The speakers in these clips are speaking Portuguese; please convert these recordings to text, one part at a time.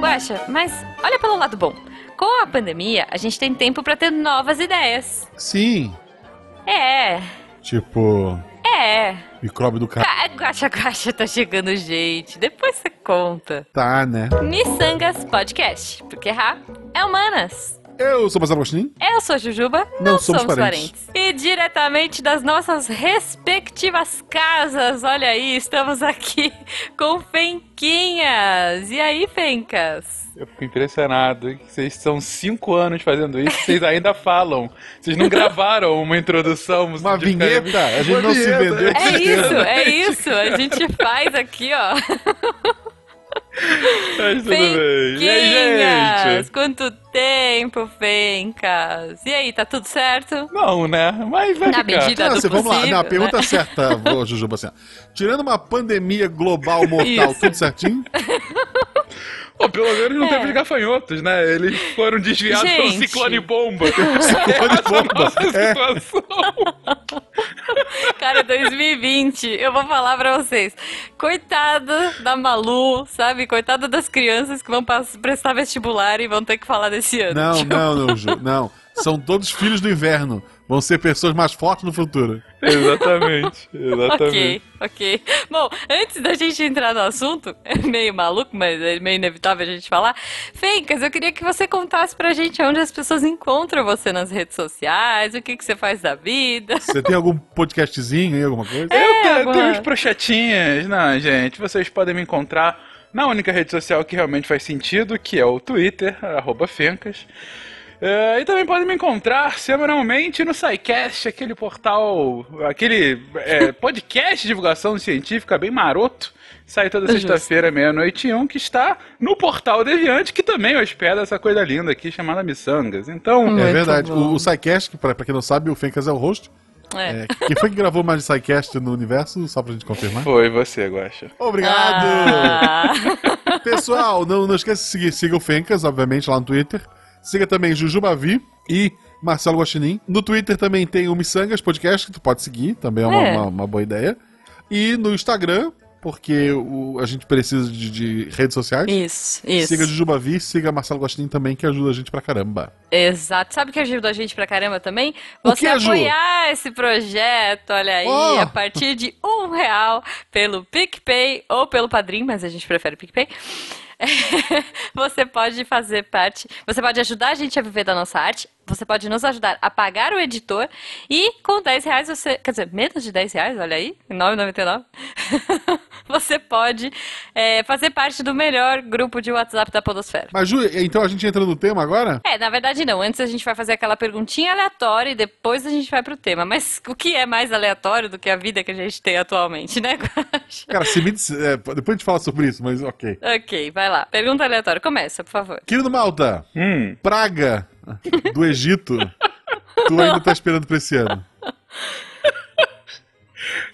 Guaxa, mas olha pelo lado bom. Com a pandemia, a gente tem tempo pra ter novas ideias. Sim. É, Tipo, é. micróbio do cara. Ah, Guaxa, guaxa, tá chegando gente. Depois você conta. Tá, né? Missangas Podcast, porque Ra é humanas. Eu sou Marcelo Agostinho. Eu sou a Jujuba, Não não, somos somos, parentes. parentes. E diretamente das nossas respectivas casas, olha aí, estamos aqui com Fenquinhas. E aí, Fencas? Eu fico impressionado que vocês são cinco anos fazendo isso, vocês ainda falam. Vocês não gravaram uma introdução. Uma vinheta. A gente Uma não se vinheta, vendeu. É isso, é isso. A gente faz aqui, ó. Mas tudo bem. E aí, gente? Quanto tempo, Fencas? E aí, tá tudo certo? Não, né? Mas vai Na ficar. medida- Não, do assim, vamos lá. possível, Não, a pergunta né? certa, ô, Jujuba, assim. Tirando uma pandemia global mortal, Isso. tudo certinho? Pô, pelo menos não É. teve gafanhotos, né? Eles foram desviados pelo Gente. ciclone bomba. Ciclone bomba. Nossa É. situação. Cara, 2020, eu vou falar pra vocês. Coitada da Malu, sabe? Coitada das crianças que vão prestar vestibular e vão ter que falar desse ano. Não, Tipo, não, não, Ju. Não. São todos filhos do inverno. Vão ser pessoas mais fortes no futuro. Exatamente, exatamente. Ok, ok. Bom, antes da gente entrar no assunto, é meio maluco, mas é meio inevitável a gente falar. Fencas, eu queria que você contasse pra gente onde as pessoas encontram você nas redes sociais, o que, que você faz da vida. Você tem algum podcastzinho aí, alguma coisa? Eu tenho, agora- tenho uns projetinhas. Não, gente, vocês podem me encontrar na única rede social que realmente faz sentido, que é o Twitter, arroba Fencas. É, e também podem me encontrar semanalmente no SciCast, aquele portal, aquele é, podcast de divulgação científica bem maroto. Sai toda sexta-feira, meia-noite e um, que está no portal Deviante, que também hospeda essa coisa linda aqui chamada Missangas. Então. É verdade. bom. O, o SciCast, que pra, pra quem não sabe, o Fencas é o host. É. É, quem foi que gravou mais de SciCast no universo? Só pra gente confirmar. foi você, Guaxa. Obrigado! Ah. Pessoal, não, não esqueça de seguir. Siga o Fencas, obviamente, lá no Twitter. Siga também Jujubavi e Marcelo Guaxinim. No Twitter também tem o Missangas Podcast, que tu pode seguir, também é uma, É. uma- uma boa ideia. E no Instagram, porque o- a gente precisa de, de redes sociais. Isso, isso. Siga Jujubavi, siga Marcelo Guaxinim também, que ajuda a gente pra caramba. Exato. Sabe o que ajuda a gente pra caramba também? Você apoiar esse projeto, olha aí, Oh! a partir de um real pelo PicPay ou pelo Padrim, mas a gente prefere PicPay. Você pode fazer parte, você pode ajudar a gente a viver da nossa arte, você pode nos ajudar a pagar o editor e com 10 reais você, quer dizer, menos de 10 reais, olha aí, 9,99, você pode é, fazer parte do melhor grupo de WhatsApp da Podosfera. Mas, Ju, então a gente entra no tema agora? É, na verdade não. Antes a gente vai fazer aquela perguntinha aleatória e depois a gente vai pro tema. Mas o que é mais aleatório do que a vida que a gente tem atualmente, né, Guaxa? Cara, se me é, depois a gente fala sobre isso, mas ok. Ok, vai lá. Pergunta aleatória. Começa, por favor. Querido Malta, Hum. praga do Egito, tu ainda tá esperando pra esse ano?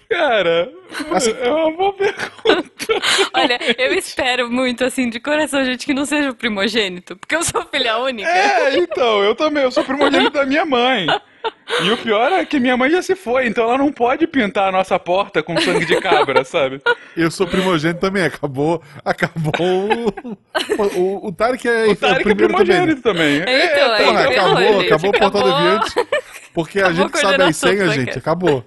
Cara, Assim- é uma boa pergunta. Olha, eu espero muito, assim, de coração, gente, que não seja o primogênito. Porque eu sou filha única. É, então, eu também, eu sou primogênito da minha mãe. E o pior é que minha mãe já se foi, então ela não pode pintar a nossa porta com sangue de cabra, sabe? Eu sou primogênito também, acabou. Acabou. O, o, o Tarek é, O Tarek é primeiro também. primogênito também. Então, É, aí, Porra, ferrou, acabou, gente, acabou o portal acabou. deviante. Porque a Acabou gente a sabe as coordenação senhas, do gente. Acabou.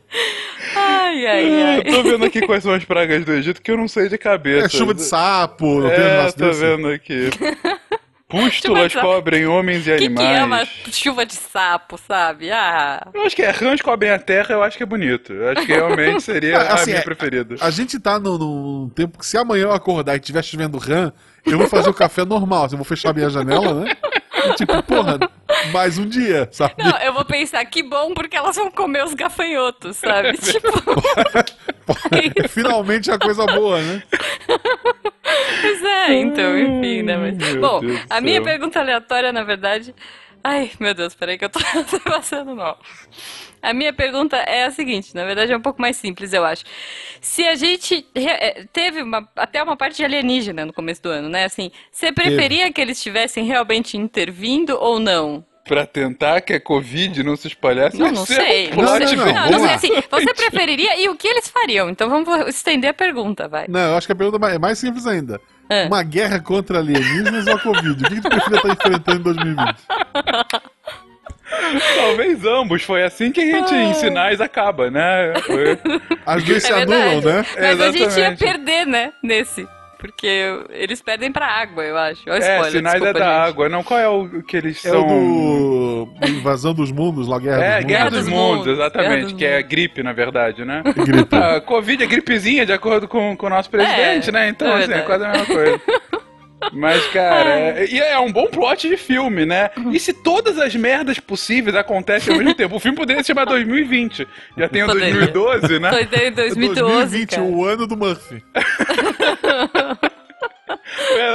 Ai, ai, Eu ai. tô vendo aqui quais são as pragas do Egito que eu não sei de cabeça. É chuva de sapo, não tem um É, tô desse? vendo aqui. Pústulas cobrem homens e que, que é uma animais. chuva de sapo, sabe? Ah. Eu acho que é rãs cobrem a terra, eu acho que é bonito. Eu acho que realmente seria assim, a minha é- preferida. A gente tá num, num tempo que se amanhã eu acordar e estiver chovendo rã, eu vou fazer o café normal. assim, Eu vou fechar minha janela, né? E, tipo, porra, mais um dia, sabe? Não, eu vou pensar, que bom, porque elas vão comer os gafanhotos, sabe? tipo, Finalmente a coisa boa, né? pois é, então, enfim, né? Mas... Meu Bom, Deus a minha pergunta aleatória, na verdade. Ai, meu Deus, peraí que eu tô, tô passando mal. A minha pergunta é a seguinte, na verdade é um pouco mais simples, eu acho. Se a gente eh, teve uma- até uma parte de alienígena no começo do ano, né? Assim, você preferia que eles estivessem realmente intervindo ou não? Pra tentar que a Covid não se espalhasse? Não, não sei. um Não, Não, sei. não, não, Não, sei assim. Você preferiria e o que eles fariam? Então vamos estender a pergunta, vai. Não, eu acho que a pergunta é mais simples ainda. É. Uma guerra contra alienígenas ou a Covid? O que, que tu preferia estar enfrentando em 2020? Talvez ambos. Foi assim que a gente, em sinais, acaba, né? Foi- As duas se É anulam, verdade. né? Mas a gente ia Exatamente. perder, né? Nesse. Porque eles perdem pra água, eu acho. Olha o É, spoiler, sinais é desculpa, da gente. água. Não, qual é o que eles É são? o do Invasão dos Mundos, lá Guerra É, dos Guerra Mundos. dos, dos Mundos, exatamente. Guerra dos que é gripe, na verdade, né? Gripe. A Covid é gripezinha, de acordo com, com o nosso presidente, É, né? Então, é assim, é quase a mesma coisa. Mas, cara, é, e é um bom plot de filme, né? E se todas as merdas possíveis acontecem ao mesmo tempo? O filme poderia se chamar 2020. Já tem o Poderia. 2012, né? Foi em 2012, 2020, cara. o ano do Murphy.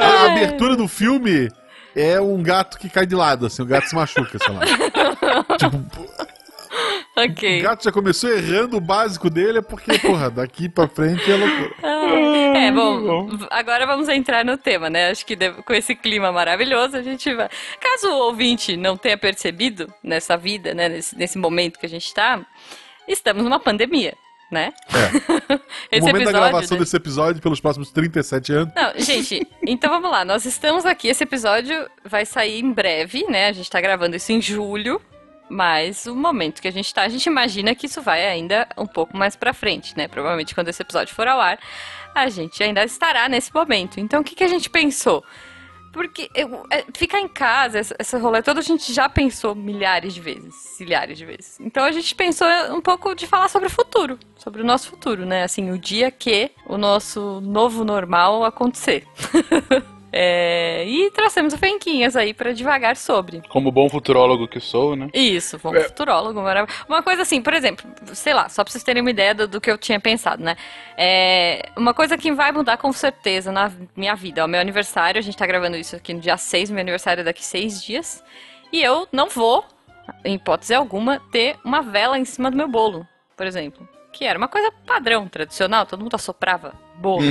A abertura do filme é um gato que cai de lado, assim, o gato se machuca, sei lá. tipo, Ok. o gato já começou errando o básico dele, é porque, porra, daqui pra frente é loucura. É, bom, agora vamos entrar no tema, né? Acho que com esse clima maravilhoso a gente vai. Caso o ouvinte não tenha percebido nessa vida, né, nesse, nesse momento que a gente tá, estamos numa pandemia, né? É. O momento da gravação né? desse episódio, pelos próximos 37 anos, Não, gente, então vamos lá. Nós estamos aqui. Esse episódio vai sair em breve, né? A gente tá gravando isso em julho. Mas o momento que a gente tá, a gente imagina que isso vai ainda um pouco mais pra frente, né? Provavelmente quando esse episódio for ao ar, a gente ainda estará nesse momento. Então o que, que a gente pensou? Porque eu- é, ficar em casa, essa, essa rolê toda, a gente já pensou milhares de vezes, milhares de vezes. Então a gente pensou um pouco de falar sobre o futuro, sobre o nosso futuro, né? Assim, o dia que o nosso novo normal acontecer. É, e trouxemos o Fenquinhas aí pra devagar sobre. Como bom futurólogo que sou, né? Isso, bom É. futurólogo. Uma coisa assim, por exemplo, sei lá, só pra vocês terem uma ideia do, do que eu tinha pensado, né? É, uma coisa que vai mudar com certeza na minha vida. O meu aniversário, a gente tá gravando isso aqui no dia 6, meu aniversário é daqui seis dias. E eu não vou, em hipótese alguma, ter uma vela em cima do meu bolo, por exemplo. Que era uma coisa padrão, tradicional, todo mundo assoprava bolo.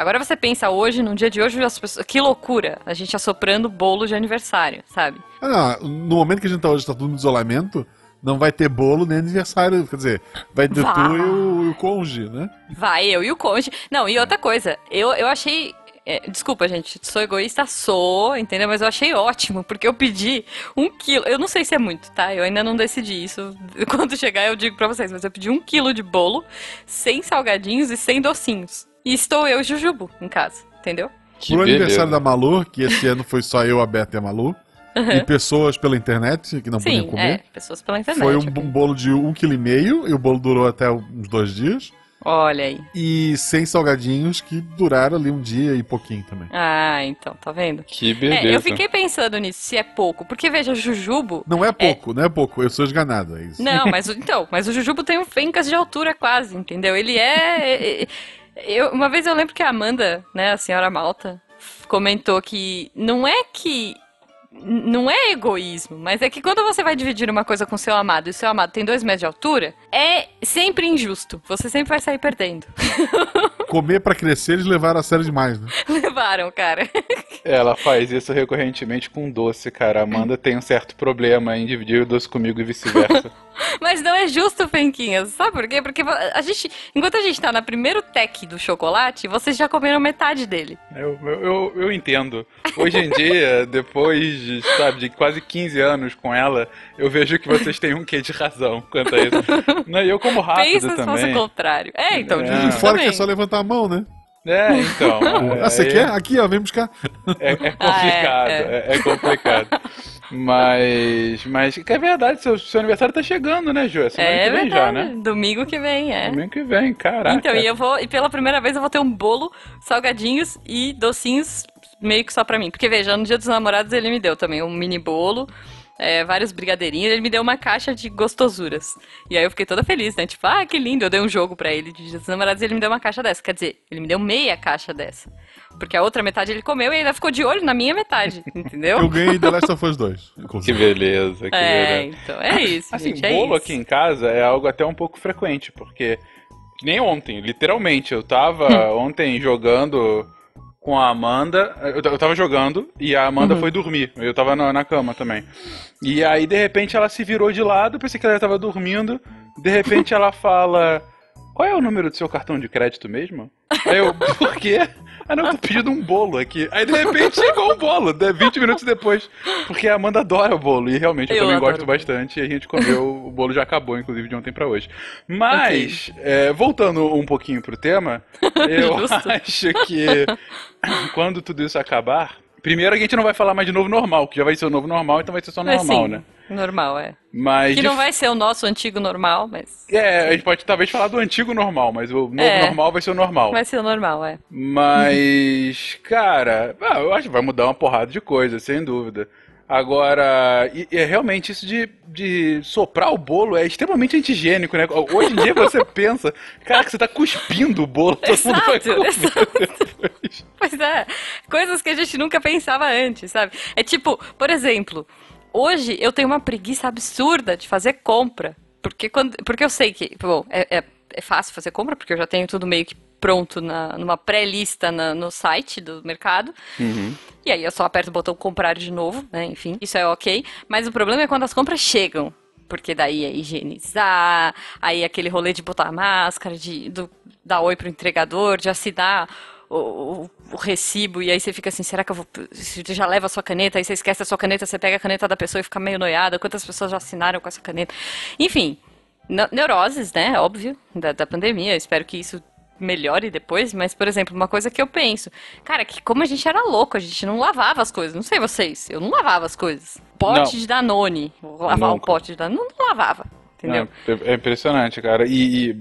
Agora você pensa hoje, no dia de hoje, as pessoas, que loucura, a gente assoprando bolo de aniversário, sabe? Ah, no momento que a gente tá hoje, tá tudo no isolamento, não vai ter bolo nem aniversário. Quer dizer, vai ter Vai. tu e o, e o cônjuge, né? Vai, eu e o cônjuge. Não, e outra coisa, eu, eu achei. é, desculpa, gente, sou egoísta, sou, entendeu? Mas eu achei ótimo, porque eu pedi um quilo. Eu não sei se é muito, tá? Eu ainda não decidi isso. Quando chegar, eu digo pra vocês, mas eu pedi um quilo de bolo, sem salgadinhos e sem docinhos. E estou eu e Jujubo em casa, entendeu? Que Pro beleza. aniversário da Malu, que esse ano foi só eu, a Beta e a Malu, e pessoas pela internet que não podiam Sim, é, comer. pessoas pela internet. Foi um, ok. um bolo de um quilo e meio, e o bolo durou até uns dois dias. Olha aí. E sem salgadinhos, que duraram ali um dia e pouquinho também. Ah, então, tá vendo? Que beleza. É, eu fiquei pensando nisso, se é pouco. Porque, veja, Jujubo. Não é pouco, não é pouco. Eu sou esganado, é isso. Não, mas o- então, mas o Jujubo tem um fencas de altura quase, entendeu? Ele é. É- eu, uma vez eu lembro que a Amanda, né, a senhora Malta, comentou que não é que. Não é egoísmo, mas é que quando você vai dividir uma coisa com seu amado e o seu amado tem dois metros de altura, é sempre injusto. Você sempre vai sair perdendo. Comer pra crescer, eles levaram a sério demais, né? Levaram, cara. Ela faz isso recorrentemente com doce, cara. A Amanda tem um certo problema em dividir o doce comigo e vice-versa. Mas não é justo, Fenquinhas. Sabe por quê? Porque a gente, enquanto a gente tá no primeiro tech do chocolate, vocês já comeram metade dele. eu, eu, eu, eu entendo. Hoje em dia, depois de, sabe, de quase 15 anos com ela, eu vejo que vocês têm um quê de razão quanto a isso. Não, eu como rápido Pensa se fosse também. o contrário. É, então, É. E fora também. que é só levantar a mão, né? É, então. Ah, você é, quer? Aqui, ó, vem buscar. É, é complicado, Ah, é, é complicado. Mas, mas que é verdade, seu, seu aniversário tá chegando, né, Ju? É semana É que vem verdade. já, né? Domingo que vem, é. Domingo que vem, caraca. Então, e eu vou, e pela primeira vez eu vou ter um bolo, salgadinhos e docinhos meio que só pra mim. Porque veja, no dia dos namorados ele me deu também um mini bolo, é, vários brigadeirinhos, ele me deu uma caixa de gostosuras. E aí eu fiquei toda feliz, né? Tipo, ah, que lindo, eu dei um jogo pra ele de dia dos namorados e ele me deu uma caixa dessa. Quer dizer, ele me deu meia caixa dessa. Porque a outra metade ele comeu e ainda ficou de olho na minha metade, entendeu? Eu ganhei The Last of Us 2. Que beleza, que É, beleza. então, é isso, Assim, gente, é bolo isso. aqui em casa é algo até um pouco frequente, porque nem ontem, literalmente, eu tava ontem jogando com a Amanda. Eu, eu tava jogando e a Amanda Uhum. foi dormir. Eu tava na, na cama também. E aí, de repente, ela se virou de lado, pensei que ela tava dormindo. De repente, ela fala: Qual é o número do seu cartão de crédito mesmo? Aí eu, por quê? Ah, não, eu tô pedindo um bolo aqui. Aí, de repente, chegou um bolo, né, 20 minutos depois. Porque a Amanda adora o bolo. E realmente eu, Eu também gosto bastante. E a gente comeu, o bolo já acabou, inclusive, de ontem pra hoje. Mas, é, voltando um pouquinho pro tema, eu acho que quando tudo isso acabar. Primeiro a gente não vai falar mais de novo normal, que já vai ser o novo normal, então vai ser só normal, sim, né? Normal, é. Mas. Que não vai ser o nosso antigo normal, mas É, a gente pode talvez falar do antigo normal, mas o novo É. normal vai ser o normal. vai ser o normal, é. Mas, cara, ah, eu acho que vai mudar uma porrada de coisa, sem dúvida. Agora, e, e é realmente isso de, de soprar o bolo é extremamente antigênico, né? Hoje em dia você pensa, cara, que você tá cuspindo o bolo, todo mundo vai Exato, comer exato. depois. Pois é, coisas que a gente nunca pensava antes, sabe? É tipo, por exemplo, hoje eu tenho uma preguiça absurda de fazer compra. Porque, quando, porque eu sei que, bom, é, é, é fácil fazer compra, porque eu já tenho tudo meio que pronto na, numa pré-lista no site do mercado. E aí eu só aperto o botão comprar de novo, né? Enfim, isso é ok. Mas o problema é quando as compras chegam. Porque daí é higienizar, aí aquele rolê de botar a máscara, de do, dar oi pro entregador, de assinar o, o- o recibo, e aí você fica assim, será que eu vou. Você já leva a sua caneta, aí você esquece a sua caneta, você pega a caneta da pessoa e fica meio noiada, quantas pessoas já assinaram com essa caneta. Enfim, ne- neuroses, né? Óbvio, da, da pandemia. Eu espero que isso melhore depois, mas, por exemplo, uma coisa que eu penso, cara, que como a gente era louco, a gente não lavava as coisas. Não sei vocês, eu não lavava as coisas. Pote Não. de Danone, vou lavar um Nunca. pote de Danone, não, não lavava. Entendeu? É, é impressionante, cara. E, e,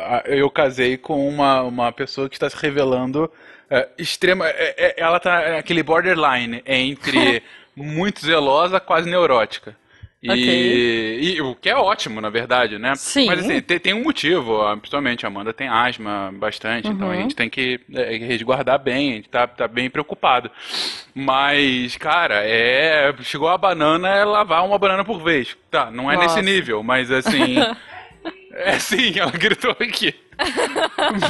a- eu casei com uma, uma pessoa que está se revelando é, extrema. é, é, ela tá naquele borderline entre muito zelosa, quase neurótica. E, Ok. e o que é ótimo, na verdade, né? Sim. Mas assim, tem, tem um motivo, principalmente a Amanda tem asma bastante, então a Uhum. gente tem que é, resguardar bem, a gente tá, tá bem preocupado. Mas, cara, é. Chegou a banana, é lavar uma banana por vez. Tá, não é Nossa. nesse nível, mas assim. é sim, ela gritou aqui. mas,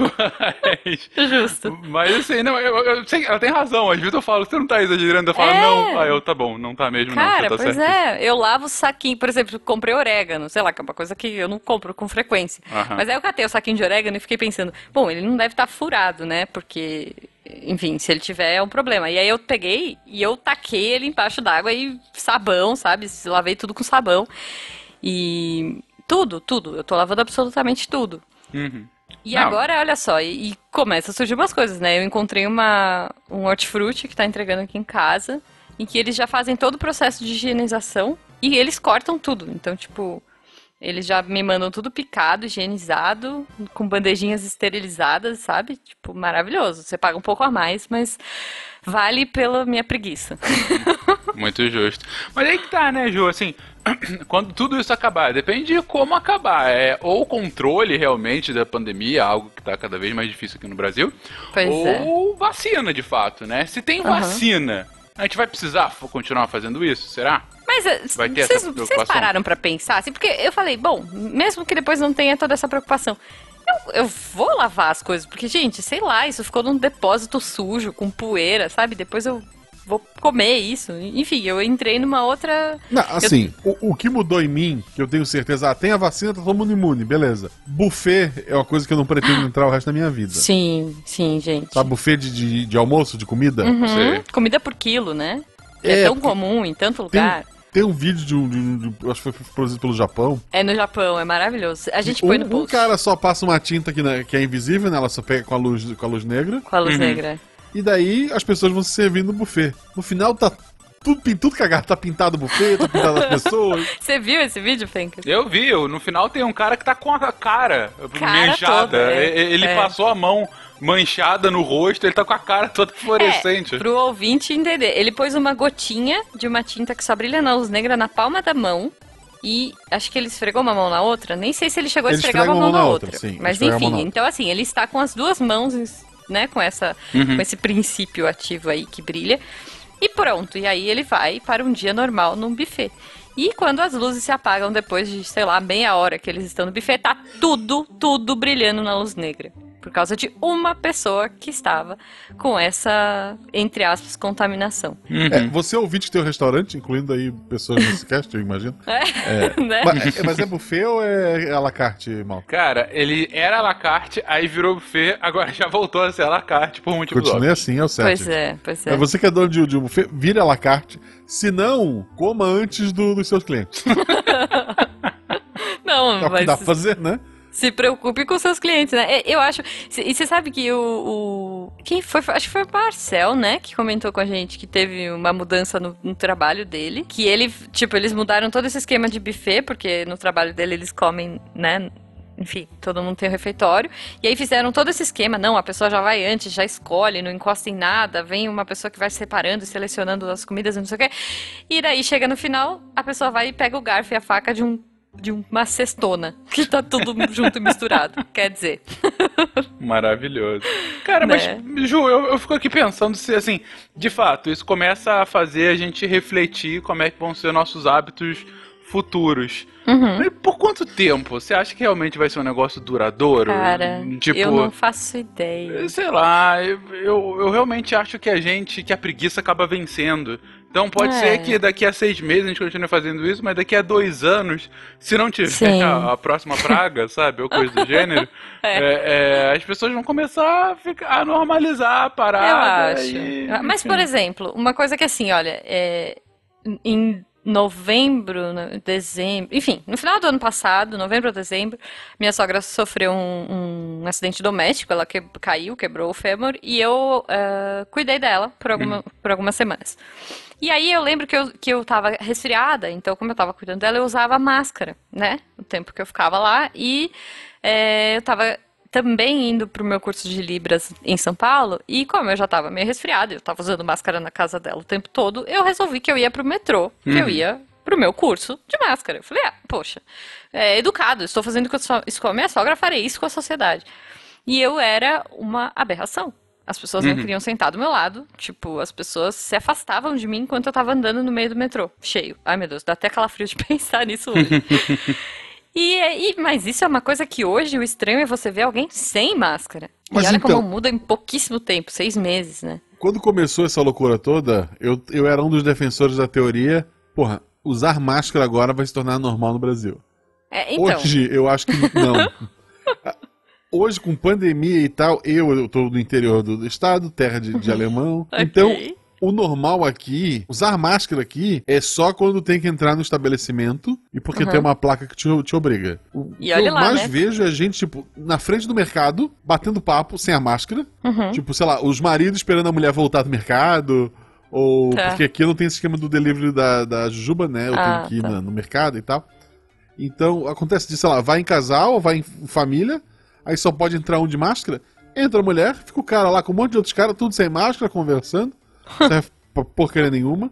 Justo. mas assim, não, eu, eu sei, ela tem razão. Às vezes eu falo, você não tá exagerando. Eu falo, É. não. Aí eu, tá bom, não tá mesmo, não. Cara, Você tá pois certo. é, eu lavo o saquinho, por exemplo, comprei orégano, sei lá, que é uma coisa que eu não compro com frequência. Mas aí eu catei o saquinho de orégano e fiquei pensando, bom, ele não deve estar furado, né? Porque, enfim, se ele tiver é um problema. E aí eu peguei e eu taquei ele embaixo d'água e sabão, sabe? Lavei tudo com sabão. E tudo, tudo. Eu tô lavando absolutamente tudo. Uhum. E Não. agora, olha só, e, e começa a surgir umas coisas, né? Eu encontrei uma, um hortifruti que tá entregando aqui em casa, em que eles já fazem todo o processo de higienização e eles cortam tudo. Então, tipo, eles já me mandam tudo picado, higienizado, com bandejinhas esterilizadas, sabe? Tipo, maravilhoso. Você paga um pouco a mais, mas vale pela minha preguiça. Muito justo. Mas aí que tá, né, Ju? Assim, quando tudo isso acabar, depende de como acabar. É ou o controle realmente da pandemia, algo que tá cada vez mais difícil aqui no Brasil, Pois é. ou vacina, de fato, né? Se tem Aham. vacina, a gente vai precisar continuar fazendo isso? Será? Mas Vai ter vocês, pararam pra pensar assim? Porque eu falei, bom, mesmo que depois não tenha toda essa preocupação, eu, eu vou lavar as coisas, porque, gente, sei lá, isso ficou num depósito sujo, com poeira, sabe? Depois eu vou comer isso. Enfim, eu entrei numa outra. Não, assim, o, o que mudou em mim, que eu tenho certeza, ah, tem a vacina, tá todo mundo imune, beleza. Buffet é uma coisa que eu não pretendo entrar o resto da minha vida. Sim, sim, gente. Sabe, buffet de, de, de almoço, de comida? Uhum, Sei. Comida por quilo, né? É, É, tão comum em tanto Tem, lugar. tem um vídeo de um, de um- de um- eu acho que foi produzido pelo Japão. É no Japão, é maravilhoso. A gente põe um, no um post cara só passa uma tinta que, né, que é invisível, né? Ela só pega com a luz, com a luz negra. com a luz Uhum. negra. E daí as pessoas vão se servindo no buffet. No final tá tudo, tudo cagado. Tá pintado o buffet, tá pintado as pessoas. Você viu esse vídeo, Fencas? Eu vi, eu- no final tem um cara que tá com a cara, Cara manchada. toda, é. E- Ele É. passou a mão manchada no rosto, ele tá com a cara toda fluorescente. É, pro ouvinte entender. Ele pôs uma gotinha de uma tinta que só brilha na luz negra na palma da mão. E acho que ele esfregou uma mão na outra. Nem sei se ele chegou a Ele esfregar esfrega uma mão na outra. outra, sim, Mas a mão enfim, então assim, ele está com as duas mãos, né, com essa Uhum. com esse princípio ativo aí que brilha. E pronto, e aí ele vai para um dia normal num buffet. E quando as luzes se apagam depois de, sei lá, meia hora que eles estão no buffet, tá tudo, tudo brilhando na luz negra. Por causa de uma pessoa que estava com essa, entre aspas, contaminação. É, você é ouvinte que tem um restaurante, incluindo aí pessoas nesse cast, eu imagino. É, né? Mas, é- mas é buffet ou é à la carte, mal? Cara, ele era à la carte, aí virou buffet, agora já voltou a ser à la carte por motivos Continue óbvios. assim, é o certo. Pois é, pois é. É você que é dono de, de um buffet, vire à la carte. Se não, coma antes do- dos seus clientes. Não, É o que mas dá pra fazer, né? Se preocupe com seus clientes, né? Eu acho. E você sabe que o, o- Quem foi? Acho que foi o Marcel, né? Que comentou com a gente que teve uma mudança no, no trabalho dele. Que ele, tipo, eles mudaram todo esse esquema de buffet, porque no trabalho dele eles comem, né? Enfim, todo mundo tem o refeitório. E aí fizeram todo esse esquema. Não, a pessoa já vai antes, já escolhe, não encosta em nada. Vem uma pessoa que vai separando e selecionando as comidas não sei o quê. E daí chega no final, a pessoa vai e pega o garfo e a faca de um. De uma cestona, que tá tudo junto e misturado. Quer dizer, Maravilhoso. Cara, Né? mas, Ju, eu, eu fico aqui pensando se, assim, de fato, isso começa a fazer a gente refletir como é que vão ser nossos hábitos futuros. Uhum. Mas por quanto tempo? Você acha que realmente vai ser um negócio duradouro? cara, tipo, eu não faço ideia. sei lá, eu, eu, eu realmente acho que a gente, que a preguiça acaba vencendo. Então pode É. ser que daqui a seis meses a gente continue fazendo isso, mas daqui a dois anos, se não tiver a, a próxima praga, sabe, ou coisa do gênero, é, é, as pessoas vão começar a, ficar, a normalizar a Eu parada. acho. e- Mas, por exemplo, uma coisa que assim, olha, é, em novembro, no- dezembro, enfim, no final do ano passado, novembro ou dezembro, minha sogra sofreu um, um acidente doméstico, ela que- caiu, quebrou o fêmur, e eu eh, cuidei dela por, alguma- por algumas semanas. E aí eu lembro que eu, que eu tava resfriada, então como eu tava cuidando dela, eu usava máscara, né? O tempo que eu ficava lá, e eh, eu tava também indo pro meu curso de Libras em São Paulo, e como eu já tava meio resfriada, eu tava usando máscara na casa dela o tempo todo, eu resolvi que eu ia pro metrô, que eu ia pro meu curso de máscara. Eu falei, ah, poxa, é educado, estou fazendo isso com a minha sogra, farei isso com a sociedade. E eu era uma aberração. As pessoas não queriam sentar do meu lado, tipo, as pessoas se afastavam de mim enquanto eu tava andando no meio do metrô, cheio. Ai, meu Deus, dá até calafrio de pensar nisso hoje. E, e- mas isso é uma coisa que hoje o estranho é você ver alguém sem máscara. Mas e olha então- como muda em pouquíssimo tempo, seis meses, né? Quando começou essa loucura toda, eu, eu era um dos defensores da teoria. Porra, usar máscara agora vai se tornar normal no Brasil. É, então, Hoje, eu acho que não. Hoje, com pandemia e tal, eu, eu tô no interior do estado, terra de, de alemão. Ok. Então, o normal aqui, usar máscara aqui, é só quando tem que entrar no estabelecimento e porque Uhum. tem uma placa que te, te obriga. O E que olha eu lá, mais né? vejo é gente, tipo, na frente do mercado, batendo papo sem a máscara. Uhum. Tipo, sei lá, os maridos esperando a mulher voltar do mercado. Ou. Tá. Porque aqui não tenho esse esquema do delivery da, da Jujuba, né? Eu Ah, tenho que ir tá. na- no mercado e tal. Então, acontece de, sei lá, vai em casal ou vai em família, aí só pode entrar um de máscara. Entra a mulher, fica o cara lá com um monte de outros caras, tudo sem máscara, conversando. Não serve pra porcaria nenhuma.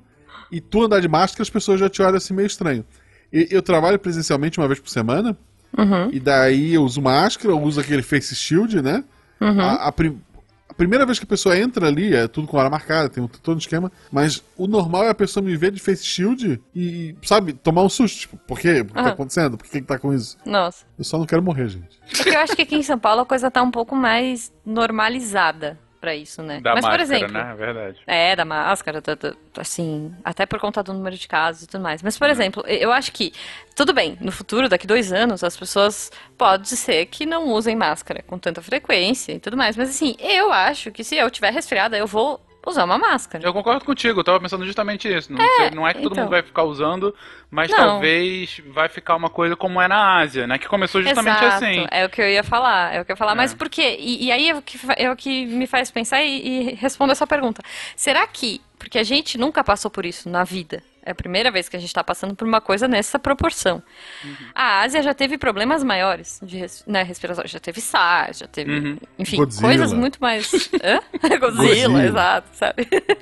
E tu andar de máscara, as pessoas já te olham assim meio estranho. E- eu trabalho presencialmente uma vez por semana. Uhum. E daí eu uso máscara, eu uso aquele face shield, né? Uhum. A, a prim- a primeira vez que a pessoa entra ali, é tudo com hora marcada, tem um, todo um esquema. Mas o normal é a pessoa me ver de face shield e, sabe, tomar um susto. Tipo, por quê? O que tá Aham. acontecendo? Por que, que tá com isso? Nossa. Eu só não quero morrer, gente. Porque eu acho que aqui em São Paulo a coisa tá um pouco mais normalizada pra isso, né? Da Mas, máscara, por exemplo, né? Verdade. É, da máscara, da- da- assim, até por conta do número de casos e tudo mais. Mas, por exemplo, eu acho que, tudo bem, no futuro, daqui dois anos, as pessoas pode ser que não usem máscara com tanta frequência e tudo mais. Mas, assim, eu acho que se eu tiver resfriada, eu vou usar uma máscara. Eu concordo contigo, eu tava pensando justamente isso. Não é, não é que todo então. mundo vai ficar usando, mas Não. talvez vai ficar uma coisa como é na Ásia, né? Que começou justamente Exato, assim. é o que eu ia falar, é o que eu ia falar. É. Mas por quê? E, e aí é o, que, é o que me faz pensar e, e respondo essa pergunta. Será que, porque a gente nunca passou por isso na vida, é a primeira vez que a gente está passando por uma coisa nessa proporção. Uhum. A Ásia já teve problemas maiores de res, né, respiratório, já teve SARS, já teve, Uhum. enfim, Godzilla. coisas muito mais... Hã? Godzilla, Godzilla. exato, sabe?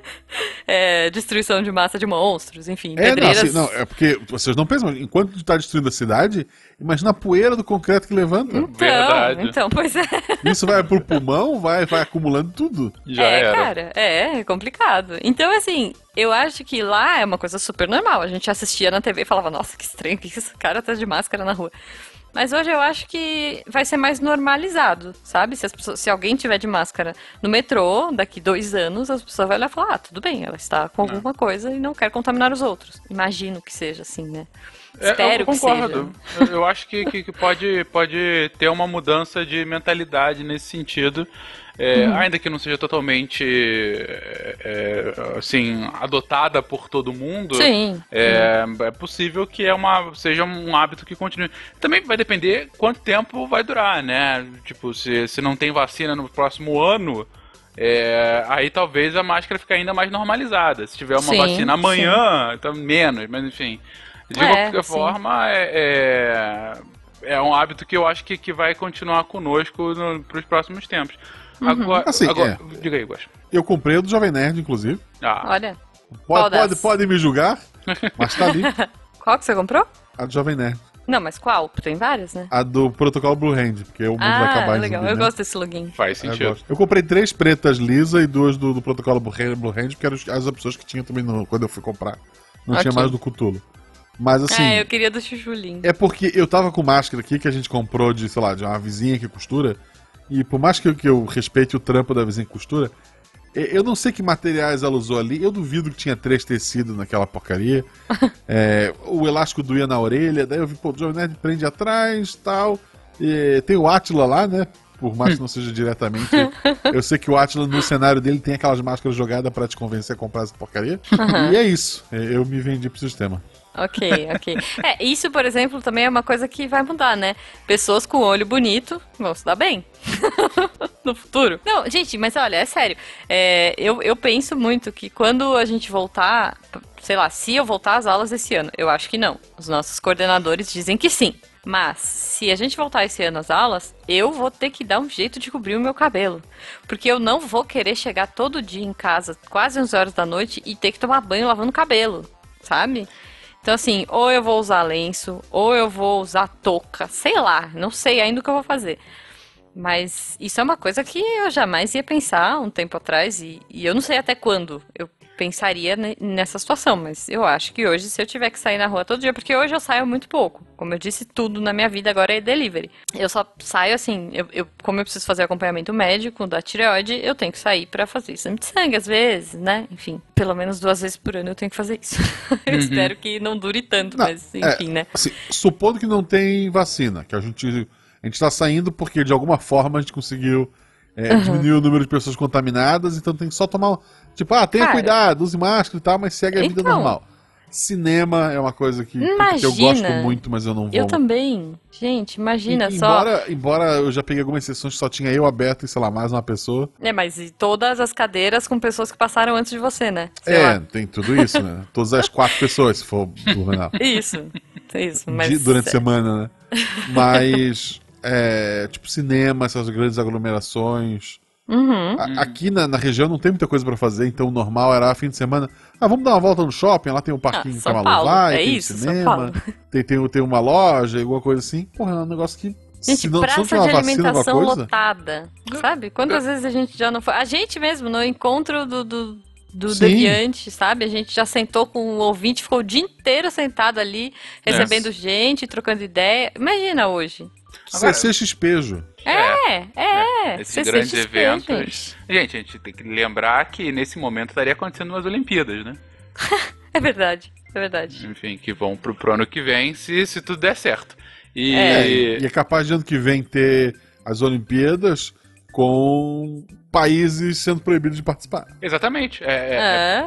É, destruição de massa de monstros, enfim, É, não, pedreiras... assim, não, é porque vocês não pensam, enquanto tu tá destruindo a cidade, imagina a poeira do concreto que levanta. Então, Verdade. então, pois é. Isso vai pro pulmão, vai, vai acumulando tudo. Já é, era. cara, é, é complicado. Então, assim, eu acho que lá é uma coisa super normal. A gente assistia na TV e falava, nossa, que estranho, que esse cara tá de máscara na rua. Mas hoje eu acho que vai ser mais normalizado, sabe? Se, as pessoas, se alguém tiver de máscara no metrô, daqui dois anos, as pessoas vão olhar e falar, ah, tudo bem, ela está com alguma coisa e não quer contaminar os outros. Imagino que seja assim, né? É, Espero eu concordo. que seja. Eu, eu acho que, que, que pode, pode ter uma mudança de mentalidade nesse sentido. É, Uhum. Ainda que não seja totalmente é, é, assim adotada por todo mundo, Sim. é, é possível que é uma, seja um hábito que continue. Também vai depender quanto tempo vai durar, né? Tipo, se, se não tem vacina no próximo ano, é, aí talvez a máscara fique ainda mais normalizada. Se tiver uma Sim, vacina amanhã, então menos, mas enfim. De É, qualquer sim. forma, é, é, é um hábito que eu acho que, que vai continuar conosco para os próximos tempos. Uhum. Agora, Assim, agora é. diga aí, Guax. Eu comprei o do Jovem Nerd, inclusive. Ah, Olha. Pode, pode, pode me julgar, mas tá ali. Qual que você comprou? A do Jovem Nerd. Não, mas qual? Tem várias, né? A do protocolo Blue Hand, porque o mundo vai acabar Ah, legal. zumbi, Eu né? gosto desse login. faz Eu, sentido. gosto. Eu comprei três pretas lisa e duas do, do protocolo Blue Hand, Blue Hand, porque eram as opções que tinha também no- quando eu fui comprar. Não tinha Ok. mais do Cutulo. Mas assim, É, eu queria do Chuchulim. é porque eu tava com máscara aqui que a gente comprou de, sei lá, de uma vizinha que costura. E por mais que eu, que eu respeite o trampo da vizinha que costura, eu não sei que materiais ela usou ali. Eu duvido que tinha três tecidos naquela porcaria. É, o elástico doía na orelha. Daí eu vi, pô, o Jovem Nerd prende atrás tal. E tem o Atila lá, né? Por mais que não seja diretamente. Eu sei que o Atila, no cenário dele, tem aquelas máscaras jogadas pra te convencer a comprar essa porcaria. E é isso. Eu me vendi pro sistema. Ok, ok. É, isso, por exemplo, também é uma coisa que vai mudar, né? Pessoas com olho bonito vão se dar bem. no futuro. Não, gente, mas olha, é sério. É, eu, eu penso muito que quando a gente voltar, sei lá, se eu voltar às aulas esse ano, eu acho que não. Os nossos coordenadores dizem que sim. Mas, se a gente voltar esse ano às aulas, eu vou ter que dar um jeito de cobrir o meu cabelo. Porque eu não vou querer chegar todo dia em casa, quase 11 horas da noite, e ter que tomar banho lavando o cabelo, sabe? Então, assim, ou eu vou usar lenço, ou eu vou usar touca, sei lá, não sei ainda o que eu vou fazer. Mas isso é uma coisa que eu jamais ia pensar um tempo atrás, e, e eu não sei até quando eu pensaria ne- nessa situação, mas eu acho que hoje, se eu tiver que sair na rua todo dia, porque hoje eu saio muito pouco, como eu disse, tudo na minha vida agora é delivery. Eu só saio assim, eu, eu- como eu preciso fazer acompanhamento médico da tireoide, eu tenho que sair pra fazer exame de sangue às vezes, né? Enfim, pelo menos duas vezes por ano eu tenho que fazer isso. eu espero que não dure tanto, Não, mas é, enfim, né? Assim, supondo que não tem vacina, que a gente a gente tá saindo porque de alguma forma a gente conseguiu é, diminuir o número de pessoas contaminadas, então tem que só tomar. Tipo, ah, tenha Cara, cuidado, use máscara e tal, mas segue a vida então. normal. Cinema é uma coisa que, que eu Imagina. gosto muito, mas eu não vou. Eu também. Gente, imagina E- só. embora, embora eu já peguei algumas sessões que só tinha eu aberto e, sei lá, mais uma pessoa. É, mas e todas as cadeiras com pessoas que passaram antes de você, né? Sei é, lá. tem tudo isso, né? Todas as quatro pessoas, se for do Renal. Isso. Isso, mas. Di- durante a semana, né? Mas, é, tipo, cinema, essas grandes aglomerações. Uhum. A- Aqui na, na região não tem muita coisa pra fazer, então o normal era fim de semana. Ah, vamos dar uma volta no shopping, lá tem um parquinho Ah, São a Malu Paulo, vai, é tem isso, cinema, tem, tem, tem uma loja, alguma coisa assim. Porra, é um negócio que. Gente, se não, se não praça uma de vacina, alimentação lotada. Sabe? Quantas vezes a gente já não foi. A gente mesmo, no encontro do. do... Do. Deviante, sabe? A gente já sentou com o ouvinte, ficou o dia inteiro sentado ali, recebendo gente, trocando ideia. Imagina hoje. Agora- CCXPjo. É, é. Esses CCXP, grandes gente. eventos. Gente. a gente tem que lembrar que nesse momento estaria acontecendo umas Olimpíadas, né? É verdade, é verdade. Enfim, que vão pro, pro ano que vem, se, se tudo der certo. E. É, e é capaz de ano que vem ter as Olimpíadas com países sendo proibidos de participar. Exatamente. É,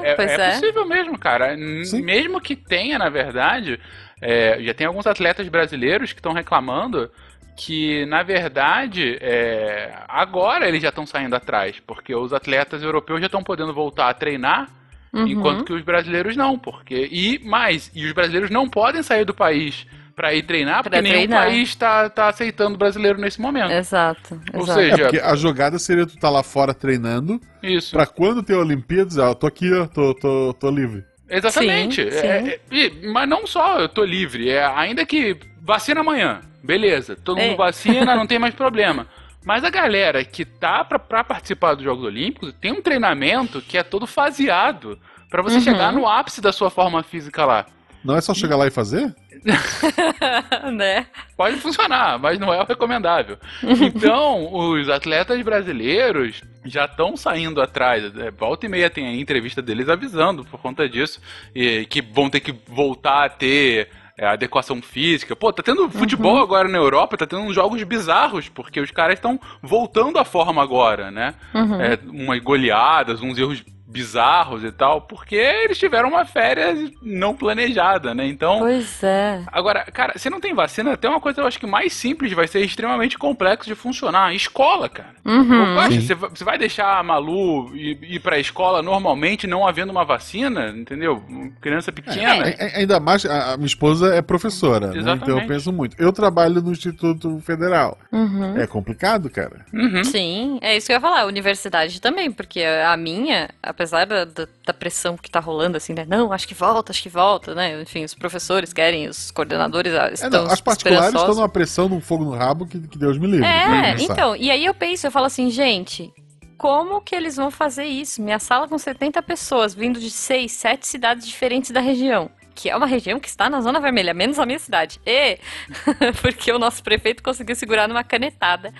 É, é, pois é é. possível mesmo, cara. Sim. Mesmo que tenha, na verdade, é, já tem alguns atletas brasileiros que estão reclamando que, na verdade, é, agora eles já estão saindo atrás, porque os atletas europeus já estão podendo voltar a treinar, Uhum. enquanto que os brasileiros não, porque e mais, e os brasileiros não podem sair do país para ir treinar, Pra porque nenhum treinar. país está tá aceitando brasileiro nesse momento. Exato, Ou exato. seja, É, porque a jogada seria tu estar lá fora treinando, Isso. pra quando ter Olimpíadas, ah, eu tô aqui, ó, tô, tô, tô livre. Exatamente. Sim, É- sim. é- e- mas não só eu tô livre, é, ainda que vacina amanhã, beleza, todo mundo É. vacina, não tem mais problema. Mas a galera que tá pra, pra participar dos Jogos Olímpicos tem um treinamento que é todo faseado pra você Uhum. chegar no ápice da sua forma física lá. Não é só chegar lá e fazer? né? Pode funcionar, mas não é o recomendável. Então, os atletas brasileiros já estão saindo atrás. É, volta e meia tem a entrevista deles avisando por conta disso. E que vão ter que voltar a ter é, adequação física. Pô, tá tendo futebol Uhum. agora na Europa, tá tendo uns jogos bizarros, porque os caras estão voltando à forma agora, né? Uhum. É, umas goleadas, uns erros bizarros e tal, porque eles tiveram uma férias não planejada, né? Então. Pois é. Agora, cara, se não tem vacina, tem uma coisa eu acho que mais simples, vai ser extremamente complexo de funcionar. Escola, cara. Uhum. Sim. você, vai- você vai deixar a Malu ir, ir pra escola normalmente não havendo uma vacina, entendeu? Criança pequena. É, é, ainda mais, a, a minha esposa é professora, né? Então eu penso muito. Eu trabalho no Instituto Federal. Uhum. É complicado, cara. Uhum. Sim, é isso que eu ia falar, a universidade também, porque a minha, apesar da, da, da pressão que tá rolando, assim, né? Não, acho que volta, acho que volta, né? Enfim, os professores querem, os coordenadores ah, É, estão não, as particulares estão numa pressão, num fogo no rabo que, que Deus me livre. É, então, e aí eu penso, eu falo assim, gente, como que eles vão fazer isso? Minha sala com 70 pessoas, vindo de seis, sete cidades diferentes da região. Que é uma região que está na zona vermelha, menos a minha cidade. E porque o nosso prefeito conseguiu segurar numa canetada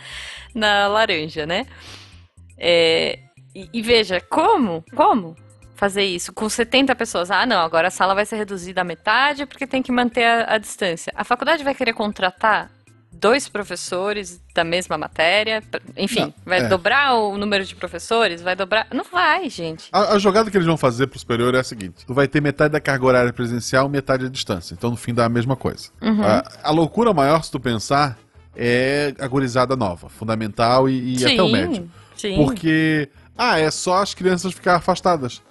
na laranja, né? É, e, e veja, como? Como? Fazer isso com 70 pessoas. Ah, não, agora a sala vai ser reduzida à metade porque tem que manter a, a distância. A faculdade vai querer contratar dois professores da mesma matéria? Enfim, Não, vai é. dobrar o número de professores? Vai dobrar. Não vai, gente. A, a jogada que eles vão fazer pro superior é a seguinte: tu vai ter metade da carga horária presencial, metade à distância. Então, no fim, dá a mesma coisa. Uhum. A, a loucura maior, se tu pensar, é a gurizada nova, fundamental e, e até o médio. Sim. Porque, ah, é só as crianças ficar afastadas.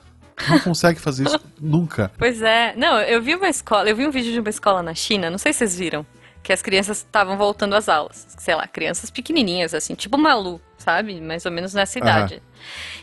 Não consegue fazer isso nunca. Pois é. Não, eu vi uma escola, eu vi um vídeo de uma escola na China, não sei se vocês viram, que as crianças estavam voltando às aulas. Sei lá, crianças pequenininhas, assim, tipo Malu, sabe? Mais ou menos nessa idade.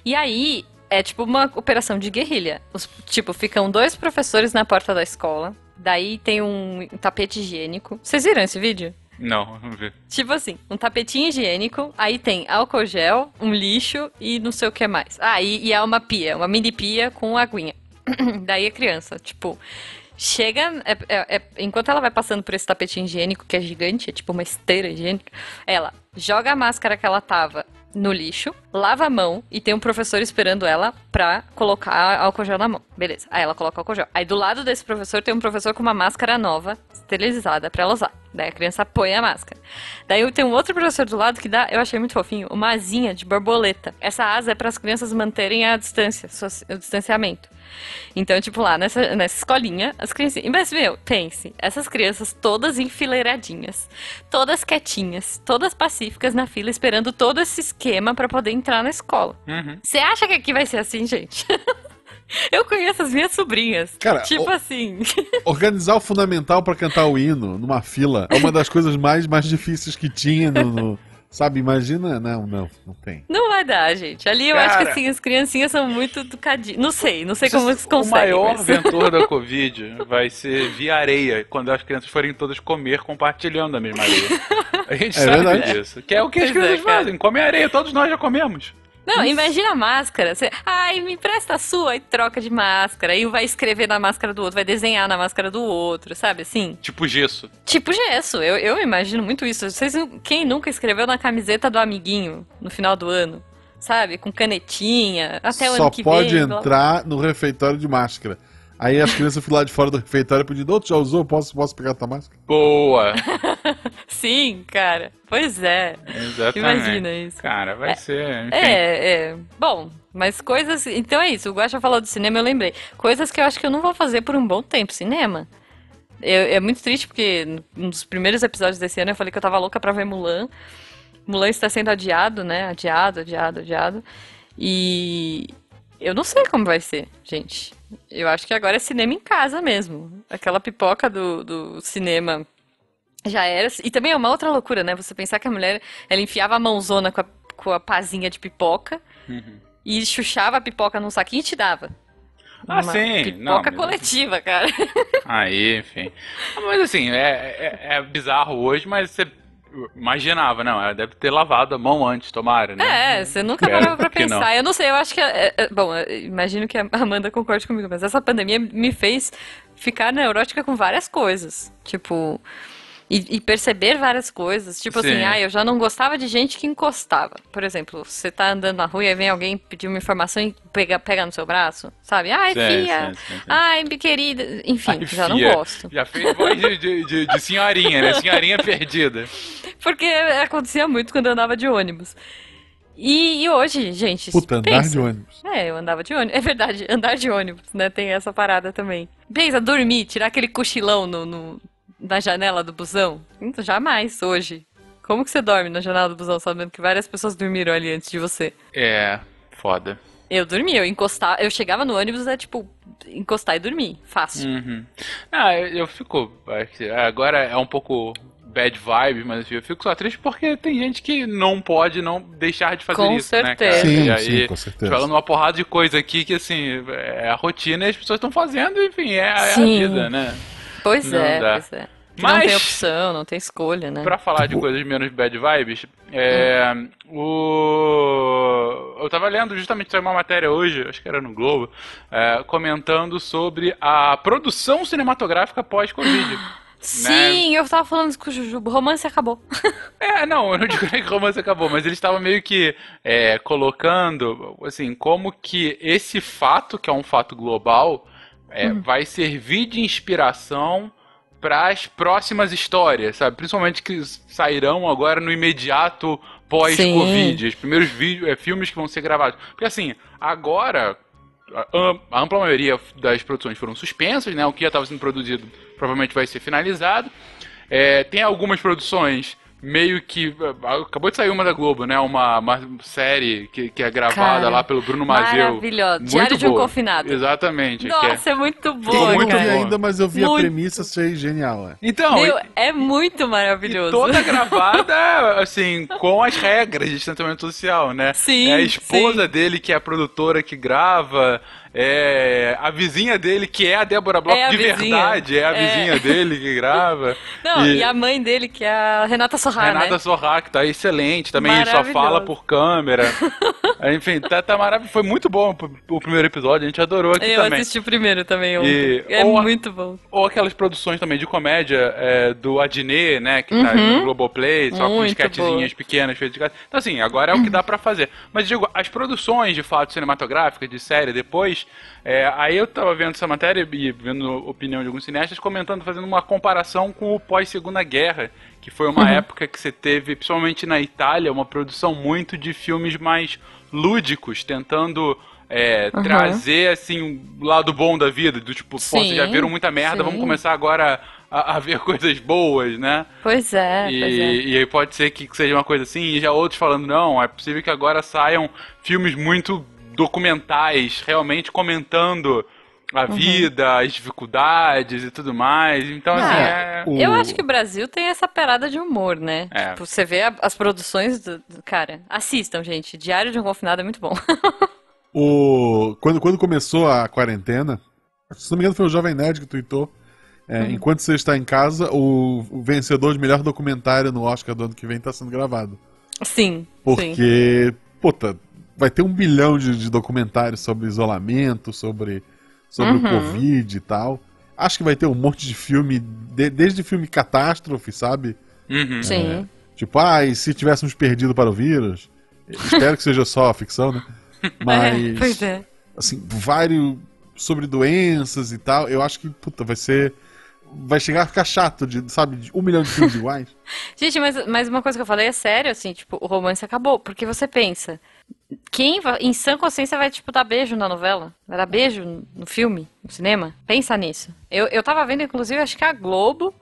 E aí, é tipo uma operação de guerrilha. Os- tipo, ficam dois professores na porta da escola, daí tem um tapete higiênico. Vocês viram esse vídeo? Não, vamos ver. Tipo assim, um tapetinho higiênico, aí tem álcool gel, um lixo e não sei o que mais. Ah, e, e é uma pia, uma mini pia com aguinha. Daí a criança, tipo, chega. é- é- é- enquanto ela vai passando por esse tapetinho higiênico, que é gigante, é tipo uma esteira higiênica, ela joga a máscara que ela tava no lixo, lava a mão e tem um professor esperando ela pra colocar álcool gel na mão. Beleza. Aí ela coloca álcool gel. Aí do lado desse professor tem um professor com uma máscara nova, esterilizada, pra ela usar. Daí a criança põe a máscara. Daí tem um outro professor do lado que dá, eu achei muito fofinho, uma asinha de borboleta. Essa asa é para as crianças manterem a distância, o distanciamento. Então, tipo, lá nessa, nessa escolinha, as crianças. Mas, meu, pense, essas crianças todas enfileiradinhas, todas quietinhas, todas pacíficas na fila, esperando todo esse esquema pra poder entrar na escola. Uhum. Você acha que aqui vai ser assim, gente? Eu conheço as minhas sobrinhas. Cara, tipo o- assim. Organizar o fundamental pra cantar o hino numa fila é uma das coisas mais, mais difíceis que tinha no. no- sabe, imagina. Não, não, não tem. Não vai dar, gente. Ali eu acho que Cara. assim, as criancinhas são muito educadinhas. Não sei, não sei como eles o conseguem. maior mas- ventor da Covid vai ser via areia, quando as crianças forem todas comer compartilhando a mesma areia. A gente É sabe verdade. disso. Que é o que as Pois é, crianças cara. fazem. Comem areia, todos nós já comemos. Não, imagina a máscara. Você, ai, me empresta a sua e troca de máscara. Aí vai escrever na máscara do outro, vai desenhar na máscara do outro, sabe assim? Tipo gesso. Tipo gesso. Eu, eu imagino muito isso. Vocês, quem nunca escreveu na camiseta do amiguinho no final do ano? Sabe? Com canetinha. Até o Só ano que pode vem. blá, blá. entrar no refeitório de máscara. Aí as crianças ficam lá de fora do refeitório pedindo, outro já usou? Posso, posso pegar tua máscara? Boa! Sim, cara. Pois é. Exatamente. Imagina isso. Cara, vai ser. Enfim. É, é. Bom, mas coisas. Então é isso. O Guaxa falou do cinema, eu lembrei. Coisas que eu acho que eu não vou fazer por um bom tempo. Cinema. Eu- é muito triste porque um dos primeiros episódios desse ano eu falei que eu tava louca pra ver Mulan. Mulan está sendo adiado, né? Adiado, adiado, adiado. E eu não sei como vai ser, gente. Eu acho que agora é cinema em casa mesmo. Aquela pipoca do, do cinema já era. E também é uma outra loucura, né? Você pensar que a mulher, ela enfiava a mãozona com a, com a pazinha de pipoca Uhum. e chuchava a pipoca num saquinho e te dava. Ah, Uma sim. Pipoca Não, coletiva, cara. Aí, enfim. Ah, Mas assim, é, é, é bizarro hoje, mas você imaginava, não, ela deve ter lavado a mão antes, tomara, né? É, você nunca Espero parou pra não. pensar. Eu não sei, eu acho que. é- é- bom, eu imagino que a Amanda concorde comigo, mas essa pandemia me fez ficar neurótica com várias coisas. Tipo. E, e perceber várias coisas. Tipo Sim. assim, ah, eu já não gostava de gente que encostava. Por exemplo, você tá andando na rua e vem alguém pedir uma informação e pega, pega no seu braço, sabe? Ai, Sim, filha. sim, sim, sim. Ai, querida. Enfim, Ai, já não fia, gosto. Já fez voz de, de, de- de senhorinha, né? Senhorinha perdida. Porque acontecia muito quando eu andava de ônibus. E, e hoje, gente. Puta, andar pensa. de ônibus. É, eu andava de ônibus. É verdade, andar de ônibus, né? Tem essa parada também. Pensa, dormir, tirar aquele cochilão no, no- na janela do busão. Hum, Jamais, hoje. Como que você dorme na janela do busão sabendo que várias pessoas dormiram ali antes de você? É, foda. Eu dormia, eu encostava, eu chegava no ônibus, é tipo, encostar e dormir. Fácil. Uhum. Ah, eu, eu fico. Agora é um pouco bad vibe, mas eu fico só triste porque tem gente que não pode não deixar de fazer Com isso, né, cara? certeza. Sim, e aí, sim, com certeza. falando uma porrada de coisa aqui que, assim, é a rotina e as pessoas estão fazendo, enfim, é, é a vida, né? Pois Não é, dá. pois é. Que Não Mas- tem opção, não tem escolha, né? Pra falar de coisas menos bad vibes, é, o... eu tava lendo justamente uma matéria hoje, acho que era no Globo, é, comentando sobre a produção cinematográfica pós-Covid. Sim, eu tava falando isso com o Jujubo, o romance acabou. É, não, eu não digo nem que o romance acabou, mas eles estavam meio que é, colocando, assim, como que esse fato, que é um fato global, é, Uhum. vai servir de inspiração para as próximas histórias, sabe? Principalmente que sairão agora no imediato pós-Covid, os primeiros vídeos, é, filmes que vão ser gravados. Porque assim, agora a am- a ampla maioria das produções foram suspensas, né? O que já estava sendo produzido provavelmente vai ser finalizado. É, tem algumas produções meio que. Acabou de sair uma da Globo, né? Uma, uma série que, que é gravada Cara, lá pelo Bruno Mazeu. maravilhosa. Muito Diário de um boa. Confinado. Exatamente. que é- Nossa, é muito Eu boa, muito não vi ainda, mas eu vi Muito. a premissa, achei genial. É. Então, Meu, e- é muito e maravilhoso. toda gravada, assim, com as regras de distanciamento social, né? Sim, É a esposa sim. dele que é a produtora que grava, é a vizinha dele que é a Débora Bloch É a de vizinha. verdade, é a É. vizinha dele que grava. Não, e... a mãe dele, que é a Renata Sorra, Renata né? Que tá excelente, também só fala por câmera. Enfim, tá, tá maravilhoso. Foi muito bom o primeiro episódio, a gente adorou aqui Eu também. assisti o primeiro também ontem. E- É ou a- muito bom. Ou aquelas produções também de comédia é, do Adnet, né? Que tá no Globoplay, só com Uhum. Muito esquetezinhas pequenas feitas de casa. Então, assim, agora é o que dá pra fazer. Mas, digo, as produções de fato cinematográficas, de série, depois. É, aí eu tava vendo essa matéria e vendo a opinião de alguns cineastas comentando, fazendo uma comparação com o pós-Segunda Guerra, que foi uma época que você teve, principalmente na Itália, uma produção muito de filmes mais lúdicos, tentando. é, Uhum. trazer assim o lado bom da vida, do tipo, pô, vocês já viram muita merda, sim. vamos começar agora a, a ver coisas boas, né? Pois é, e, pois é. e aí pode ser que seja uma coisa assim, e já outros falando, não, é possível que agora saiam filmes muito documentais, realmente comentando Uhum. a vida, as dificuldades e tudo mais. Então, assim, é. o- Eu acho que o Brasil tem essa parada de humor, né? É. Tipo, você vê a- as produções do, do- Cara, assistam, gente. Diário de um Confinado é muito bom. O... Quando, quando começou a quarentena, se não me engano foi o Jovem Nerd que tweetou. é, Uhum. Enquanto você está em casa, o, o vencedor de melhor documentário no Oscar do ano que vem está sendo gravado. sim, sim. Porque, puta, vai ter um bilhão de, de documentários sobre isolamento, sobre, sobre Uhum. o Covid e tal. Acho que vai ter um monte de filme, de- desde filme catástrofe, sabe? Uhum. Sim. Tipo, ah, e se tivéssemos perdido para o vírus? Espero que seja só ficção, né? Mas, É, pois é. assim, vários sobre doenças e tal. Eu acho que, puta, vai ser. Vai chegar a ficar chato, de, sabe? De um milhão de filmes iguais. Gente, mas, mas uma coisa que eu falei é sério, assim, tipo, o romance acabou. Porque você pensa, quem em sã consciência vai, tipo, dar beijo na novela? Vai dar beijo no- filme, no cinema? Pensa nisso. Eu, eu tava vendo, inclusive, acho que a Globo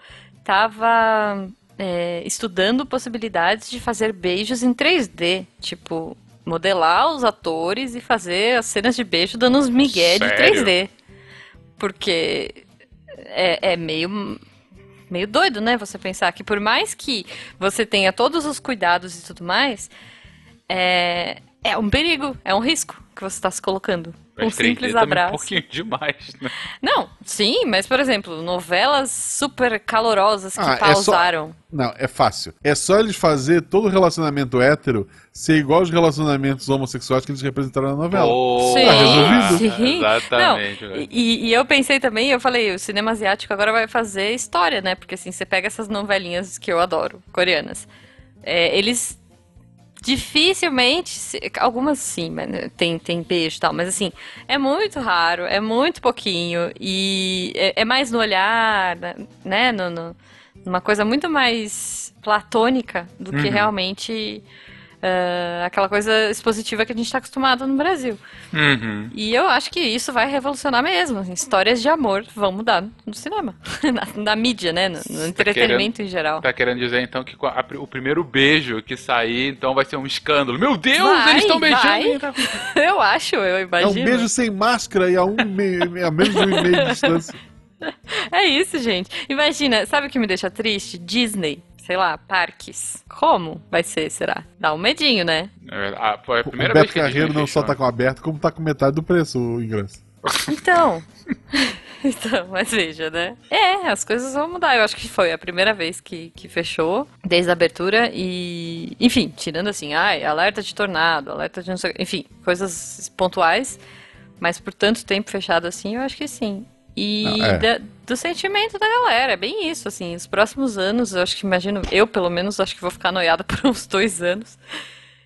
tava é, estudando possibilidades de fazer beijos em 3D. Tipo, modelar os atores e fazer as cenas de beijo dando uns migué de Sério? 3D. Porque é, é meio meio doido, né? Você pensar que por mais que você tenha todos os cuidados e tudo mais, é, É um perigo, é um risco que você está se colocando. Um Mas 3D simples abraço. um pouquinho demais, né? Não, sim, mas por exemplo, novelas super calorosas que Ah, é só- pausaram. Não, é fácil. É só eles fazer todo relacionamento hétero ser igual aos relacionamentos homossexuais que eles representaram na novela. Boa! Sim, Tá resolvido. sim. Exatamente. Não, e, e eu pensei também, eu falei, o cinema asiático agora vai fazer história, né? Porque assim, você pega essas novelinhas que eu adoro, coreanas. É, eles dificilmente, algumas sim, mas né, tem, tem beijo e tal, mas assim, é muito raro, é muito pouquinho, e é, é mais no olhar, né? No, no- numa coisa muito mais platônica do que Uhum. realmente ah, aquela coisa expositiva que a gente está acostumado no Brasil. Uhum. E eu acho que isso vai revolucionar mesmo. assim, Histórias de amor vão mudar no cinema. na, na mídia, né? No, no entretenimento em geral. Tá querendo dizer então que a- o primeiro beijo que sair, então vai ser um escândalo. Meu Deus, Vai, eles estão beijando. vai. Eu acho, eu É imagino. um beijo sem máscara e a, um meio- a menos de um e meio de distância. É isso, gente. Imagina, sabe o que me deixa triste? Disney. Sei lá, parques. Como vai ser, será? Dá um medinho, né? É, a- foi a O primeira vez Beto que a Carreiro não só tá com aberto, como tá com metade do preço o ingresso. Então. então, mas veja, né? É, as coisas vão mudar. Eu acho que foi a primeira vez que, que fechou, desde a abertura. E. Enfim, tirando assim, ai, alerta de tornado, alerta de não sei. Enfim, coisas pontuais. Mas por tanto tempo fechado assim, eu acho que sim. E Não, é. da- do sentimento da galera, é bem isso, assim. Os próximos anos, eu acho que imagino, eu pelo menos, acho que vou ficar noiada por uns dois anos.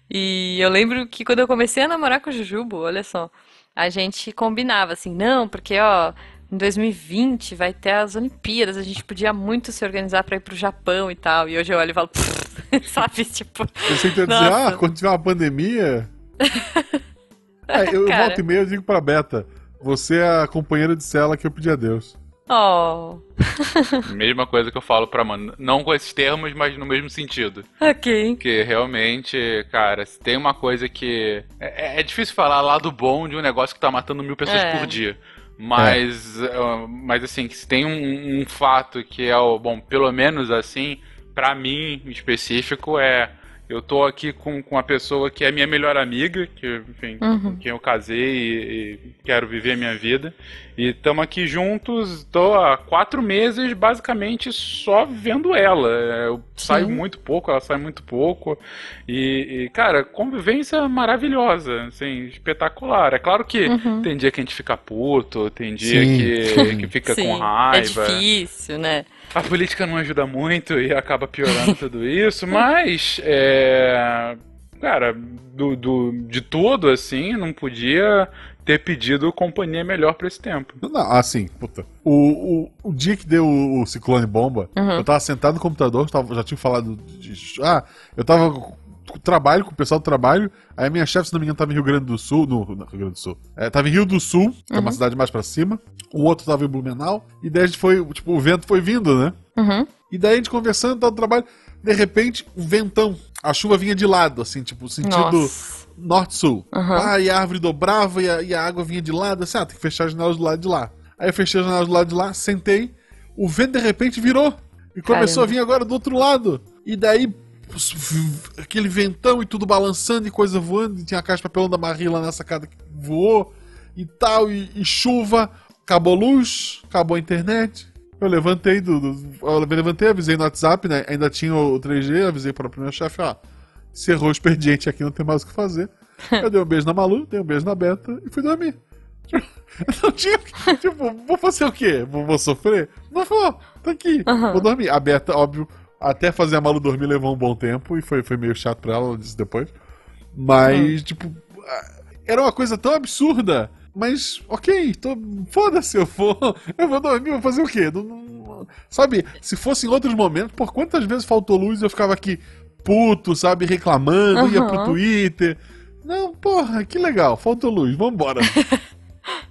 E eu lembro que quando eu comecei a namorar com o Jujubo, olha só, a gente combinava assim, não, porque ó, em 2020 vai ter as Olimpíadas, a gente podia muito se organizar pra ir pro Japão e tal. E hoje eu olho e falo, sabe, tipo, que ia dizer, ah, quando tiver uma pandemia. É, eu Cara. volto e meia e digo pra Beta: você é a companheira de cela que eu pedi a Deus. oh, Mesma coisa que eu falo pra mano. Não com esses termos, mas no mesmo sentido. ok. Porque realmente, cara, se tem uma coisa que. É, é difícil falar lado bom de um negócio que tá matando mil pessoas É. por dia. Mas, uh, mas assim, se tem um, um fato que é o. Bom, pelo menos assim, pra mim em específico, é. Eu tô aqui com, com uma pessoa que é minha melhor amiga, que, enfim, Uhum. com quem eu casei e, e quero viver a minha vida. E estamos aqui juntos, tô há quatro meses basicamente só vendo ela. Eu saio Sim. muito pouco, ela sai muito pouco. E, e, cara, convivência maravilhosa, assim, espetacular. É claro que Uhum. tem dia que a gente fica puto, tem dia Sim. que, que fica Sim, com é raiva. difícil, né? A política não ajuda muito e acaba piorando tudo isso, mas é. Cara, do, do, de tudo, assim, não podia ter pedido companhia melhor pra esse tempo. Não, assim, puta. O, o, o dia que deu o, o ciclone bomba, Uhum. eu tava sentado no computador, tava- já tinha falado de. Ah, eu tava trabalho, com o pessoal do trabalho. Aí a minha chefe, se não me engano, tava em Rio Grande do Sul. No, no Rio Grande do Sul. É, tava em Rio do Sul, que é uma cidade mais pra cima. O outro tava em Blumenau. E daí a gente foi, tipo, o vento foi vindo, né? Uhum. E daí a gente conversando, tava no trabalho. De repente, um ventão. A chuva vinha de lado, assim, tipo, sentido norte-sul. Aham. Ah, e a árvore dobrava e a, e a água vinha de lado. Assim, ah, tem que fechar as janelas do lado de lá. Aí eu fechei as janelas do lado de lá, sentei. O vento de repente virou. E começou Caramba. a vir agora do outro lado. E daí, aquele ventão e tudo balançando e coisa voando. E tinha a caixa de papelão da Marie lá na sacada que voou e tal. E, e chuva. Acabou a luz, acabou a internet. Eu levantei do, do- Eu levantei, avisei no WhatsApp, né? Ainda tinha o 3G, avisei para o meu chefe, ó. Encerrou o expediente aqui, não tem mais o que fazer. Eu dei um beijo na Malu, dei um beijo na Beta e fui dormir. Não tinha. Tipo, vou fazer o quê? Vou, vou sofrer? Não vou, tá aqui. Aham. Vou dormir. A Beta, óbvio, até fazer a Malu dormir levou um bom tempo e foi, foi meio chato pra ela, ela disse depois. Mas, tipo, ah, era uma coisa tão absurda. Mas, ok, tô, foda-se, eu vou, eu vou dormir, vou fazer o quê? Não- não- sabe, se fosse em outros momentos, por quantas vezes faltou luz eu ficava aqui puto, sabe, reclamando, ia pro Aham. Twitter. Não, porra, que legal, faltou luz, vambora.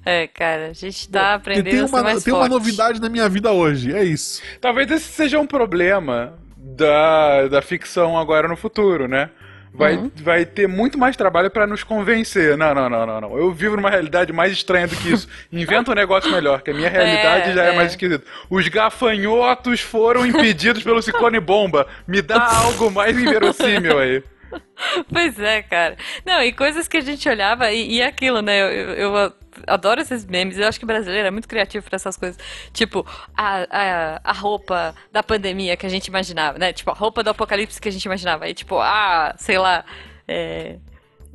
É, cara, a gente tá aprendendo tem a ser uma, mais tem uma forte. novidade na minha vida hoje, é isso. Talvez esse seja um problema da, da ficção agora no futuro, né? Vai, Uhum. vai ter muito mais trabalho pra nos convencer. Não, não, não, não, não. Eu vivo numa realidade mais estranha do que isso. Inventa um negócio melhor, que a minha realidade É, já é, é. mais esquisita. Os gafanhotos foram impedidos pelo ciclone bomba. Me dá algo mais inverossímil aí. Pois é, cara. Não, e coisas que a gente olhava e, e aquilo, né? Eu, eu, eu adoro esses memes. Eu acho que brasileiro é muito criativo pra essas coisas. Tipo, a, a, a roupa da pandemia que a gente imaginava, né? Tipo, a roupa do apocalipse que a gente imaginava. E tipo, ah, sei lá. É,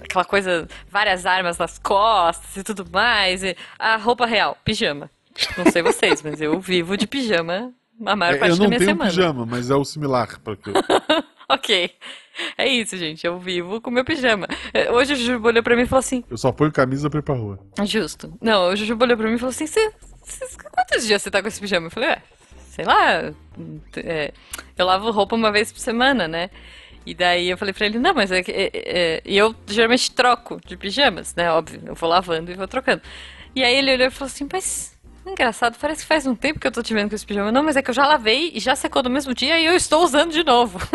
aquela coisa, várias armas nas costas e tudo mais. E a roupa real, pijama. Não sei vocês, mas eu vivo de pijama a maior É, parte eu da não minha tenho semana. pijama, mas é o similar. Porque... Ok. É isso, gente. Eu vivo com meu pijama. É, Hoje o Jujuba olhou pra mim e falou assim: Eu só ponho camisa pra ir pra rua. Justo. Não, o Jujuba olhou pra mim e falou assim: "Cê- cê- quantos dias você tá com esse pijama? Eu falei: é, sei lá. é, eu lavo roupa uma vez por semana, né? E daí eu falei pra ele: não, mas é que. é- é- E eu geralmente troco de pijamas, né? Óbvio. Eu vou lavando e vou trocando. E aí ele olhou e falou assim: mas. Engraçado, parece que faz um tempo que eu tô te vendo com esse pijama. Não, mas é que eu já lavei e já secou no mesmo dia e eu estou usando de novo.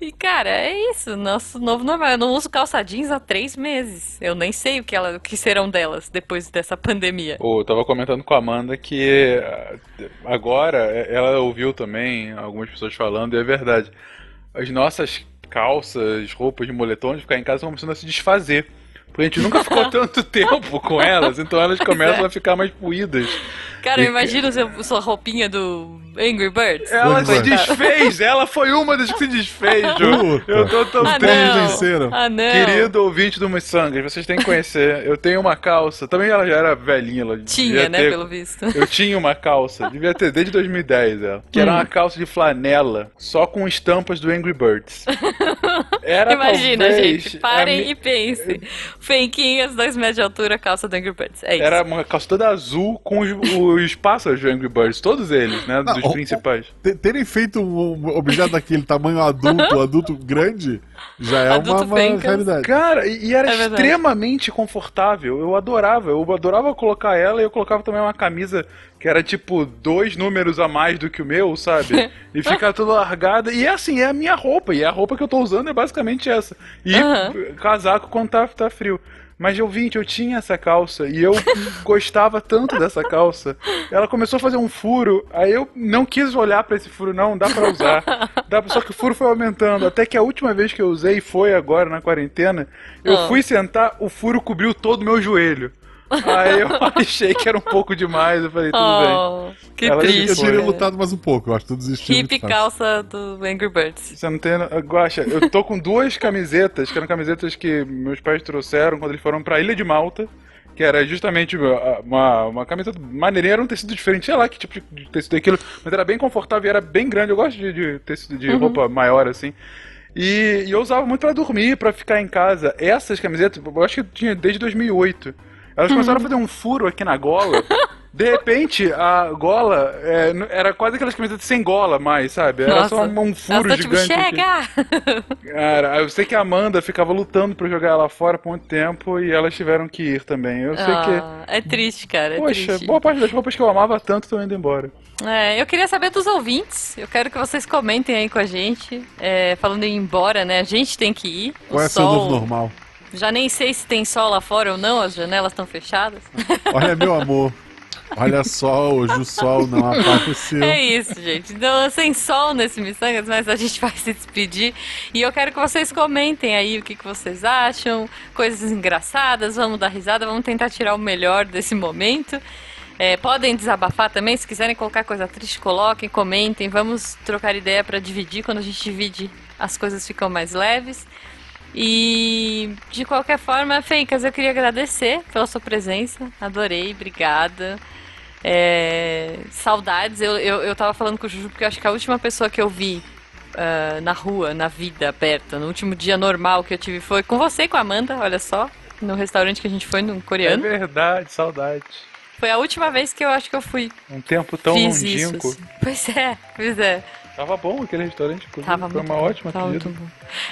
E, cara, é isso. Nosso novo normal. Eu não uso calça jeans há três meses. Eu nem sei o que, ela, o que serão delas depois dessa pandemia. Pô, eu tava comentando com a Amanda que ah, agora eh, ela ouviu também algumas pessoas falando, e é verdade. As nossas calças, roupas de moletom de ficar em casa estão começando a se desfazer. Porque a gente nunca ficou tanto tempo com elas, então elas começam a ficar mais puídas. Cara, E- imagina o seu, sua roupinha do Angry Birds. Ela se Coitado. desfez, ela foi uma das que se desfez, Ju. Eu tô tão Ah, três não. venceram. Ah, não. Querido ouvinte do Missangas, vocês têm que conhecer. Eu tenho uma calça. Também ela já era velhinha. Ela Tinha, né, ter- pelo visto. Eu tinha uma calça, devia ter desde 2010 ela. Que Hum. era uma calça de flanela, só com estampas do Angry Birds. Era Imagina, talvez gente. Parem e pensem. Fenquinhas, dois metros de altura, calça do Angry Birds. É isso. Era uma calça toda azul com os, os pássaros do Angry Birds, todos eles, né? Não, dos principais. Te- Terem feito um objeto daquele tamanho adulto, adulto grande, já é Adulto uma, uma realidade. Cara, e, e era É extremamente confortável. Eu adorava. Eu adorava colocar ela e eu colocava também uma camisa que era tipo dois números a mais do que o meu, sabe? E ficar toda largada. E é assim, é a minha roupa. E a roupa que eu tô usando é basicamente essa. E Aham. casaco quando tá, tá frio. Mas eu vi, eu tinha essa calça e eu gostava tanto dessa calça. Ela começou a fazer um furo, aí eu não quis olhar pra esse furo, não, dá pra usar. Dá pra- Só que o furo foi aumentando. Até que a última vez que eu usei foi agora na quarentena. Eu Ah. fui sentar, o furo cobriu todo o meu joelho. Aí eu achei que era um pouco demais. Eu falei, tudo bem. Oh, que Ela- Eu triste. teria né? lutado mais um pouco, eu acho que tu desistiu Hip calça do Angry Birds. Você não tem. Guaxa, eu tô com duas camisetas, que eram camisetas que meus pais trouxeram quando eles foram pra Ilha de Malta. Que era justamente uma, uma, camiseta maneirinha, era um tecido diferente, sei lá que tipo de tecido é aquilo, mas era bem confortável e era bem grande. Eu gosto de, de tecido de roupa maior assim. E, e eu usava muito pra dormir, pra ficar em casa. Essas camisetas, eu acho que eu tinha desde 2008. Elas começaram a fazer um furo aqui na gola. De repente, a gola é, era quase aquelas camisetas sem gola mais, sabe? Era só um, um furo tão, tipo, gigante. aqui. chega! Cara, eu sei que a Amanda ficava lutando pra jogar ela fora por muito tempo e elas tiveram que ir também. Eu sei Ah, é triste, cara. que. É Poxa, triste. boa parte das roupas que eu amava tanto estão indo embora. É, eu queria saber dos ouvintes. Eu quero que vocês comentem aí com a gente. É, falando em ir embora, né? A gente tem que ir. Qual o é seu sol. novo normal? Já nem sei se tem sol lá fora ou não, as janelas estão fechadas. Olha, meu amor. Olha só, hoje o sol não apareceu. É isso, gente. Então, sem sol nesse Missangas, mas a gente vai se despedir. E eu quero que vocês comentem aí o que, que vocês acham, coisas engraçadas, vamos dar risada, vamos tentar tirar o melhor desse momento. É, podem desabafar também, se quiserem colocar coisa triste, coloquem, comentem, vamos trocar ideia para dividir. Quando a gente divide, as coisas ficam mais leves. E de qualquer forma, Fencas, eu queria agradecer pela sua presença. Adorei, obrigada. É, saudades, eu, eu, eu tava falando com o Juju porque eu acho que a última pessoa que eu vi ah, na rua, na vida aberta, no último dia normal que eu tive foi com você e com a Amanda, olha só, no restaurante que a gente foi, no coreano. É verdade, saudade. Foi a última vez que eu acho que eu fui. Um tempo tão fiz isso. longínquo. assim. Pois é, pois é. Tava bom aquele restaurante, inclusive. Tava Foi uma bom, ótima tava pedida.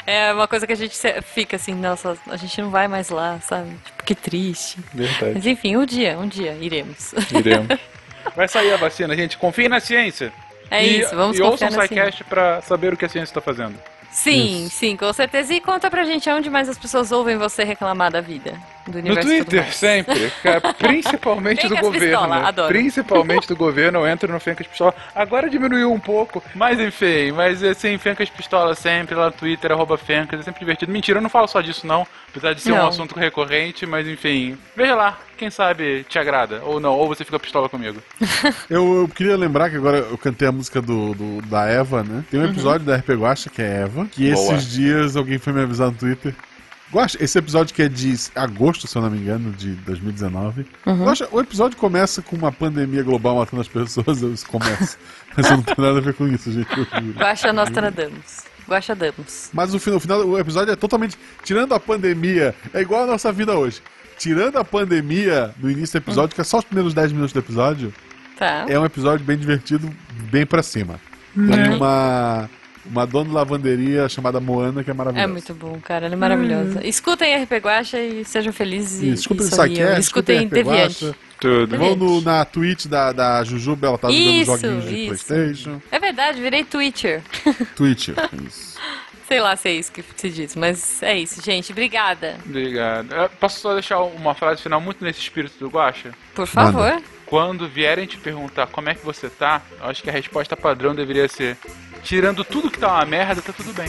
É uma coisa que a gente fica assim, nossa, a gente não vai mais lá, sabe? Tipo, que triste. Verdade. Mas enfim, um dia, um dia iremos. Iremos. Vai sair a vacina, gente. Confie na ciência. É e, isso, vamos E ouçam confiar o na ciência. SciCast pra saber o que a ciência tá fazendo. Sim, sim, com certeza. E conta pra gente onde mais as pessoas ouvem você reclamar da vida. Do No universo tudo Twitter, sempre. principalmente do governo. Pistola, adoro. Principalmente do governo, eu entro no Fencas Pistola. Agora diminuiu um pouco, mas enfim. Mas assim, Fencas Pistola sempre lá no Twitter, arroba Fencas, é sempre divertido. Mentira, eu não falo só disso não, apesar de ser um Não. assunto recorrente, mas enfim. Veja lá, quem sabe te agrada, ou não, ou você fica pistola comigo. Eu, eu queria lembrar que agora eu cantei a música do, do- da Eva, né? Tem um episódio da RP Guacha que é Eva, que Boa. esses dias alguém foi me avisar no Twitter. Guacha, esse episódio que é de agosto, se eu não me engano, de 2019. Guacha, o episódio começa com uma pandemia global matando as pessoas, isso começa. Mas não tem nada a ver com isso, gente. eu. Guaxa Nostradamus. Guaxa Damos. Mas o final, o final o episódio é totalmente. Tirando a pandemia, é igual a nossa vida hoje. Tirando a pandemia no início do episódio, que é só os primeiros 10 minutos do episódio, Tá. é um episódio bem divertido, bem pra cima. Tem uma, uma dona de lavanderia chamada Moana que é É maravilhosa. muito bom, cara. Ela é maravilhosa. Escutem RP Guacha e sejam felizes e, Isso, escutem o sorriam. Sidecast, Escutem Deviante. Tudo. Vão no, na Twitch da, da Jujuba, ela tá jogando Isso, joguinhos de isso. Playstation. É verdade, virei Twitcher. Twitch, isso. Sei lá se é isso que se diz, mas é isso, gente. Obrigada. Obrigado. Eh, Posso só deixar uma frase final muito nesse espírito do Guacha? Por favor. Quando vierem te perguntar como é que você tá, eu acho que a resposta padrão deveria ser: tirando tudo que tá uma merda, tá tudo bem.